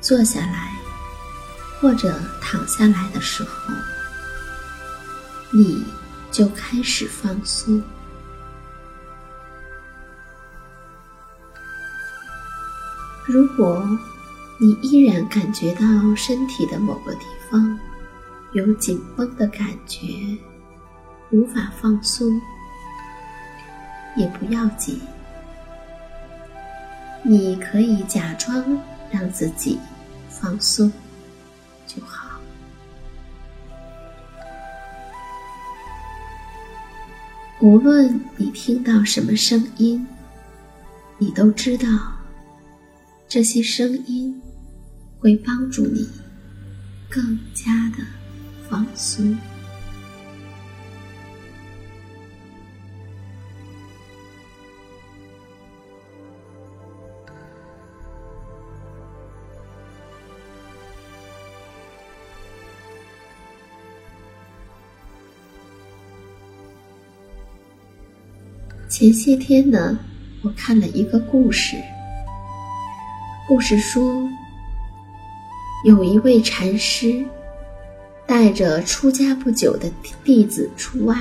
坐下来或者躺下来的时候，你就开始放松。如果你依然感觉到身体的某个地方有紧绷的感觉，无法放松，也不要紧，你可以假装。让自己放松就好。无论你听到什么声音，你都知道这些声音会帮助你更加的放松。前些天呢，我看了一个故事。故事说，有一位禅师带着出家不久的弟子出外，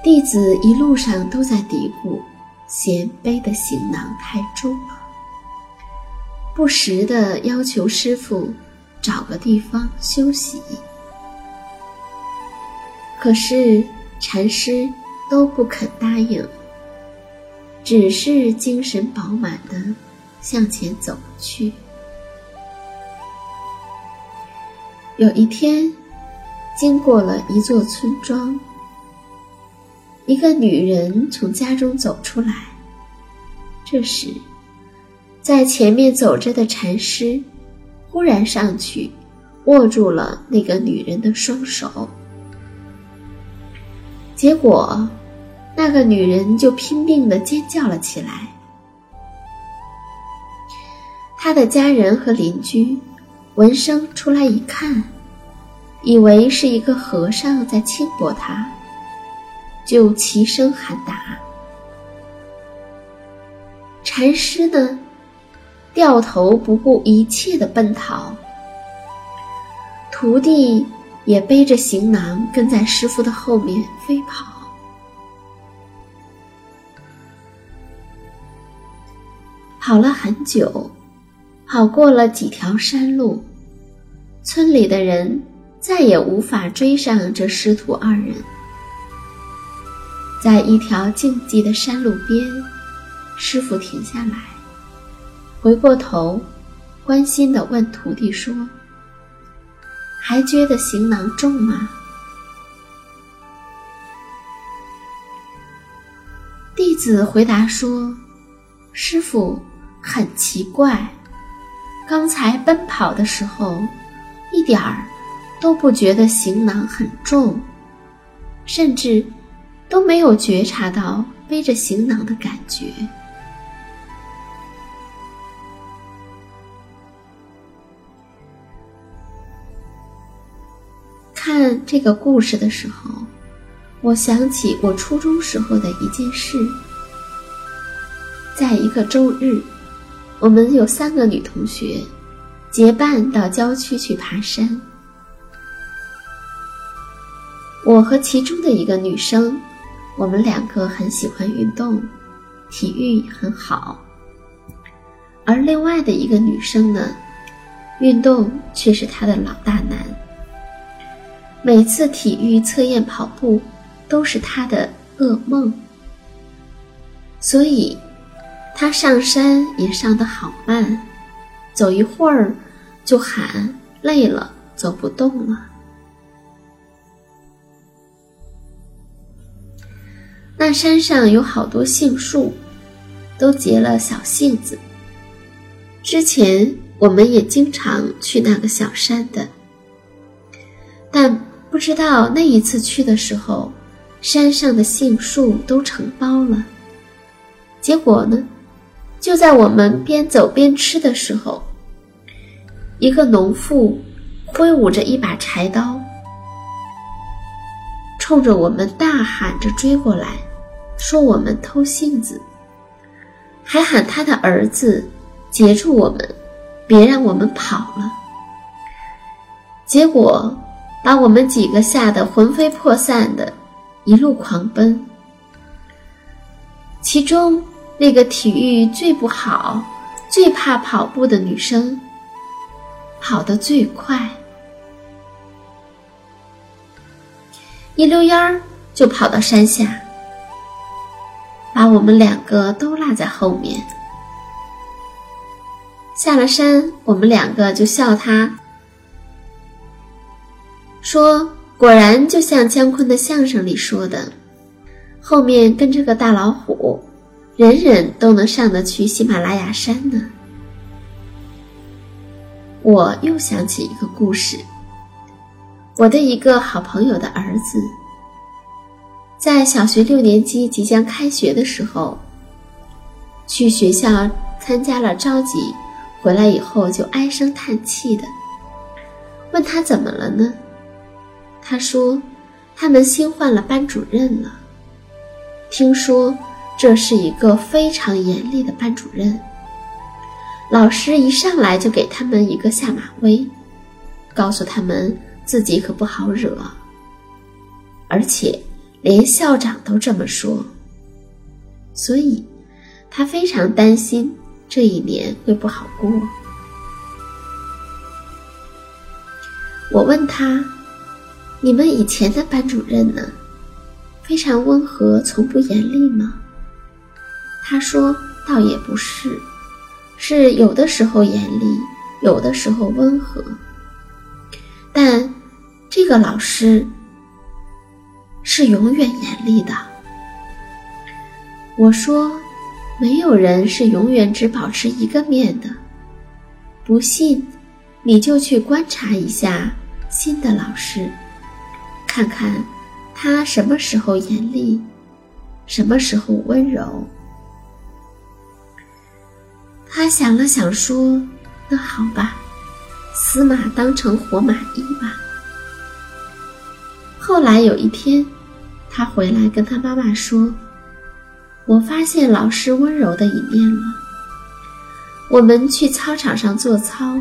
弟子一路上都在嘀咕，嫌背的行囊太重了，不时的要求师傅找个地方休息。可是禅师。都不肯答应，只是精神饱满的向前走去。有一天，经过了一座村庄，一个女人从家中走出来。这时，在前面走着的禅师忽然上去，握住了那个女人的双手，结果。那个女人就拼命的尖叫了起来。她的家人和邻居闻声出来一看，以为是一个和尚在轻薄她，就齐声喊打。禅师呢，掉头不顾一切的奔逃。徒弟也背着行囊跟在师傅的后面飞跑。跑了很久，跑过了几条山路，村里的人再也无法追上这师徒二人。在一条静寂的山路边，师傅停下来，回过头，关心地问徒弟说：“还觉得行囊重吗？”弟子回答说：“师傅，很奇怪，刚才奔跑的时候，一点儿都不觉得行囊很重，甚至……”都没有觉察到背着行囊的感觉。看这个故事的时候，我想起我初中时候的一件事。在一个周日，我们有三个女同学结伴到郊区去爬山。我和其中的一个女生。我们两个很喜欢运动，体育很好，而另外的一个女生呢，运动却是她的老大难。每次体育测验跑步都是他的噩梦，所以他上山也上得好慢，走一会儿就喊累了，走不动了。那山上有好多杏树，都结了小杏子。之前我们也经常去那个小山的，但不知道那一次去的时候，山上的杏树都承包了。结果呢，就在我们边走边吃的时候，一个农妇挥舞着一把柴刀，冲着我们大喊着追过来。说我们偷杏子，还喊他的儿子截住我们，别让我们跑了。结果把我们几个吓得魂飞魄散的，一路狂奔。其中那个体育最不好、最怕跑步的女生，跑得最快，一溜烟儿就跑到山下。把我们两个都落在后面。下了山，我们两个就笑他，说：“果然就像姜昆的相声里说的，后面跟着个大老虎，人人都能上得去喜马拉雅山呢。”我又想起一个故事，我的一个好朋友的儿子。在小学六年级即将开学的时候，去学校参加了召集，回来以后就唉声叹气的。问他怎么了呢？他说，他们新换了班主任了。听说这是一个非常严厉的班主任，老师一上来就给他们一个下马威，告诉他们自己可不好惹，而且。连校长都这么说，所以他非常担心这一年会不好过。我问他：“你们以前的班主任呢？非常温和，从不严厉吗？”他说：“倒也不是，是有的时候严厉，有的时候温和。但这个老师……”是永远严厉的。我说，没有人是永远只保持一个面的。不信，你就去观察一下新的老师，看看他什么时候严厉，什么时候温柔。他想了想，说：“那好吧，死马当成活马医吧。”后来有一天。他回来跟他妈妈说：“我发现老师温柔的一面了。我们去操场上做操，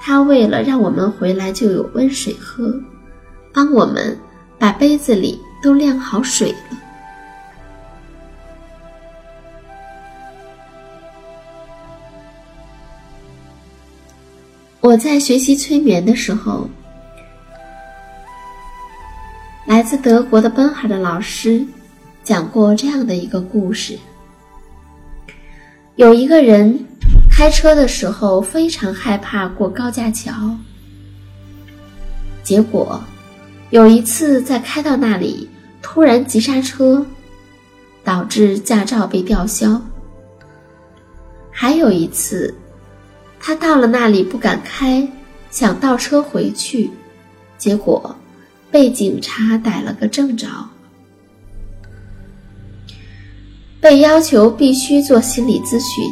他为了让我们回来就有温水喝，帮我们把杯子里都晾好水了。我在学习催眠的时候，来自德国的奔海的老师讲过这样的一个故事：有一个人开车的时候非常害怕过高架桥，结果有一次在开到那里突然急刹车，导致驾照被吊销；还有一次。他到了那里不敢开，想倒车回去，结果被警察逮了个正着，被要求必须做心理咨询。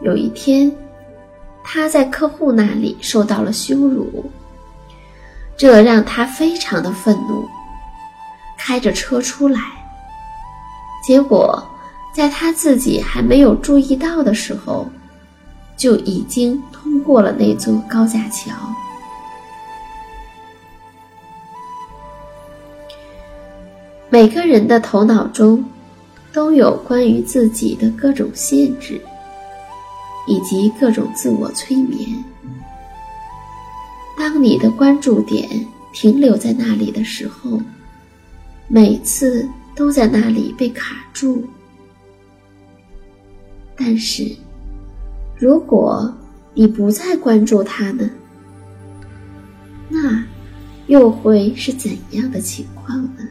有一天，他在客户那里受到了羞辱，这让他非常的愤怒，开着车出来，结果。在他自己还没有注意到的时候，就已经通过了那座高架桥。每个人的头脑中都有关于自己的各种限制，以及各种自我催眠。当你的关注点停留在那里的时候，每次都在那里被卡住。但是，如果你不再关注它呢？那又会是怎样的情况呢？